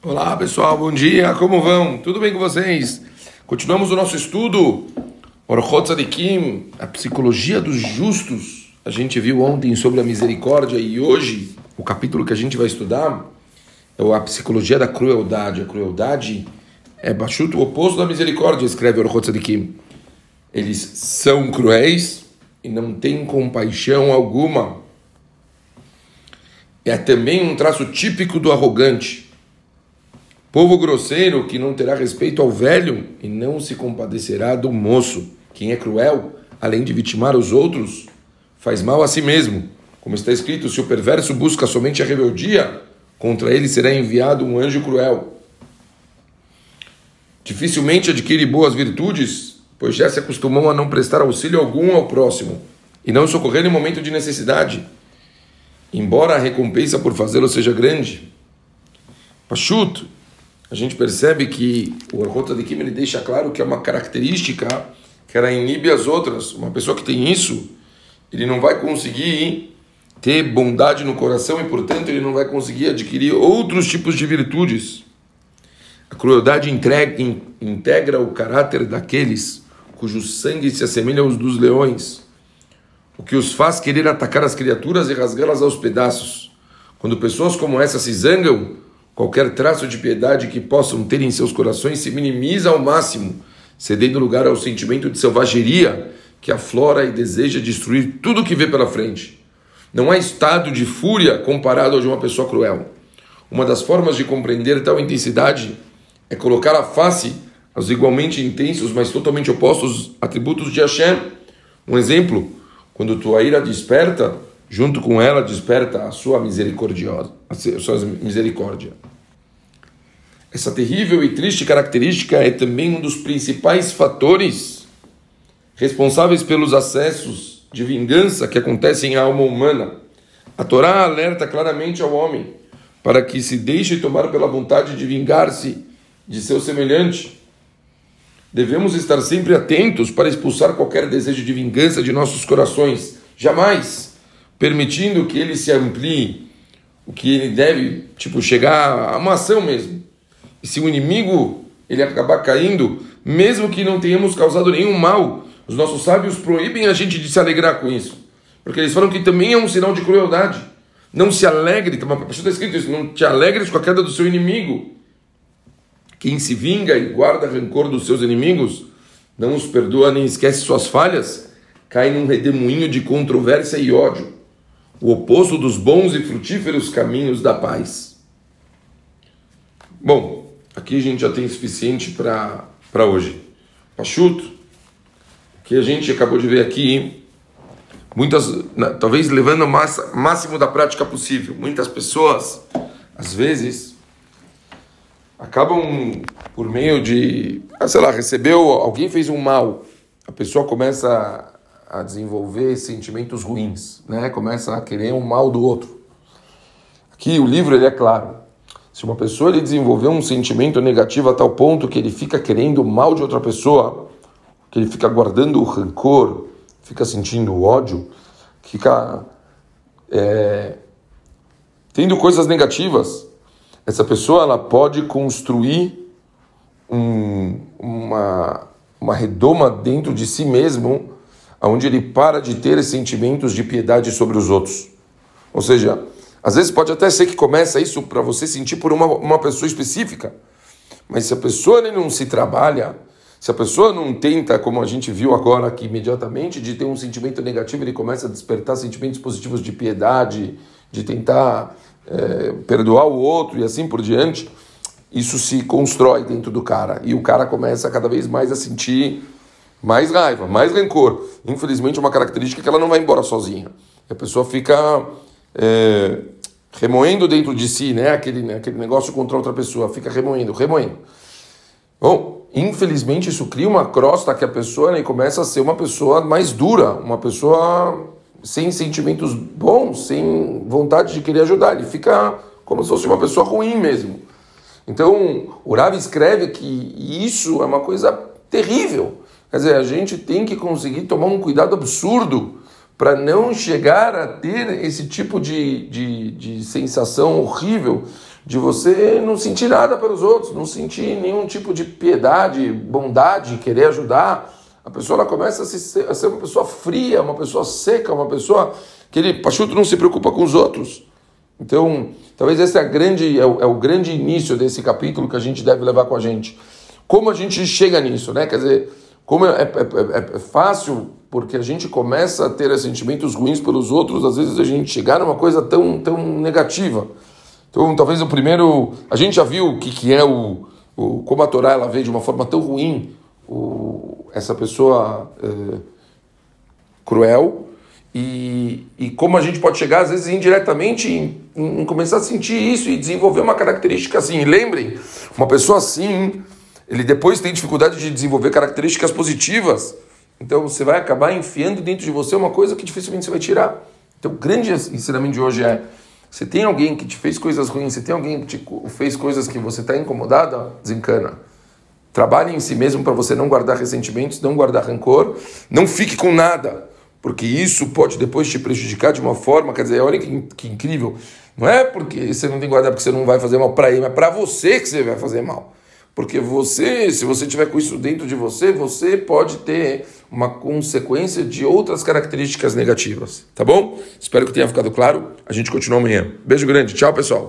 Olá pessoal, bom dia, como vão? Tudo bem com vocês? Continuamos o nosso estudo Orchot Tzadikim, a psicologia dos justos. A gente viu ontem sobre a misericórdia e hoje o capítulo que a gente vai estudar é a psicologia da crueldade. A crueldade é baixuto o oposto da misericórdia, escreve Orchot Tzadikim. Eles são cruéis e não têm compaixão alguma. É também um traço típico do arrogante Povo grosseiro que não terá respeito ao velho e não se compadecerá do moço. Quem é cruel, além de vitimar os outros, faz mal a si mesmo. Como está escrito, se o perverso busca somente a rebeldia, contra ele será enviado um anjo cruel. Dificilmente adquire boas virtudes, pois já se acostumou a não prestar auxílio algum ao próximo e não socorrer em momento de necessidade, embora a recompensa por fazê-lo seja grande. Pachuto, a gente percebe que o Orhota de Kim ele deixa claro que é uma característica que ela inibe as outras. Uma pessoa que tem isso, ele não vai conseguir ter bondade no coração e, portanto, ele não vai conseguir adquirir outros tipos de virtudes. A crueldade entrega, in, integra o caráter daqueles cujo sangue se assemelha aos dos leões, o que os faz querer atacar as criaturas e rasgá-las aos pedaços. Quando pessoas como essa se zangam, Qualquer traço de piedade que possam ter em seus corações se minimiza ao máximo, cedendo lugar ao sentimento de selvageria que aflora e deseja destruir tudo que vê pela frente. Não há estado de fúria comparado ao de uma pessoa cruel. Uma das formas de compreender tal intensidade é colocar a face aos igualmente intensos, mas totalmente opostos atributos de Hashem. Um exemplo, quando tua ira desperta, junto com ela desperta a sua misericordiosa, a sua misericórdia. Essa terrível e triste característica é também um dos principais fatores responsáveis pelos acessos de vingança que acontecem à alma humana. A Torá alerta claramente ao homem para que se deixe tomar pela vontade de vingar-se de seu semelhante. Devemos estar sempre atentos para expulsar qualquer desejo de vingança de nossos corações, jamais permitindo que ele se amplie, o que ele deve, tipo, chegar a uma ação mesmo. E se o inimigo ele acabar caindo, mesmo que não tenhamos causado nenhum mal, os nossos sábios proíbem a gente de se alegrar com isso. Porque eles falam que também é um sinal de crueldade. Não se alegre, está escrito isso, não te alegres com a queda do seu inimigo. Quem se vinga e guarda rancor dos seus inimigos, não os perdoa nem esquece suas falhas, cai num redemoinho de controvérsia e ódio, o oposto dos bons e frutíferos caminhos da paz. Bom, Aqui a gente já tem suficiente para hoje. Pachuto, que a gente acabou de ver aqui, muitas, talvez levando o máximo da prática possível. Muitas pessoas, às vezes, acabam por meio de, ah, sei lá, recebeu, alguém fez um mal, a pessoa começa a desenvolver sentimentos ruins, né? Começa a querer um mal do outro. Aqui o livro ele é claro. Se uma pessoa ele desenvolveu um sentimento negativo a tal ponto que ele fica querendo o mal de outra pessoa, que ele fica guardando o rancor, fica sentindo ódio, fica é, tendo coisas negativas, essa pessoa ela pode construir um, uma, uma redoma dentro de si mesmo, onde ele para de ter sentimentos de piedade sobre os outros. Ou seja, às vezes pode até ser que começa isso para você sentir por uma, uma pessoa específica. Mas se a pessoa não se trabalha, se a pessoa não tenta, como a gente viu agora aqui imediatamente, de ter um sentimento negativo, ele começa a despertar sentimentos positivos de piedade, de tentar é, perdoar o outro e assim por diante, isso se constrói dentro do cara. E o cara começa cada vez mais a sentir mais raiva, mais rancor. Infelizmente é uma característica que ela não vai embora sozinha. A pessoa fica é, remoendo dentro de si, né? Aquele, né? aquele negócio contra outra pessoa, fica remoendo, remoendo. Bom, infelizmente isso cria uma crosta que a pessoa né, começa a ser uma pessoa mais dura, uma pessoa sem sentimentos bons, sem vontade de querer ajudar. Ele fica como se fosse uma pessoa ruim mesmo. Então, o Rav escreve que isso é uma coisa terrível. Quer dizer, a gente tem que conseguir tomar um cuidado absurdo para não chegar a ter esse tipo de, de, de sensação horrível de você não sentir nada pelos outros, não sentir nenhum tipo de piedade, bondade, querer ajudar. A pessoa ela começa a, se, a ser uma pessoa fria, uma pessoa seca, uma pessoa que ele, Pachuto, não se preocupa com os outros. Então, talvez esse é, grande, é, o, é o grande início desse capítulo que a gente deve levar com a gente. Como a gente chega nisso, né? Quer dizer, como é, é, é, é, fácil, porque a gente começa a ter sentimentos ruins pelos outros, às vezes a gente chegar numa coisa tão, tão negativa. Então, talvez o primeiro. A gente já viu o que, que é o, o. Como a Torá ela vê de uma forma tão ruim o, essa pessoa é, cruel. E, e como a gente pode chegar, às vezes, indiretamente, em, em, começar a sentir isso e desenvolver uma característica assim. E lembrem, uma pessoa assim, ele depois tem dificuldade de desenvolver características positivas. Então você vai acabar enfiando dentro de você uma coisa que dificilmente você vai tirar. Então o grande ensinamento de hoje é se tem alguém que te fez coisas ruins, se tem alguém que te fez coisas que você está incomodada, desencana. Trabalhe em si mesmo para você não guardar ressentimentos, não guardar rancor, não fique com nada, porque isso pode depois te prejudicar de uma forma, quer dizer, olha que, que incrível. Não é porque você não tem que porque você não vai fazer mal para ele, mas para você que você vai fazer mal. Porque você, se você tiver com isso dentro de você, você pode ter uma consequência de outras características negativas. Tá bom? Espero que tenha ficado claro. A gente continua amanhã. Beijo grande. Tchau, pessoal.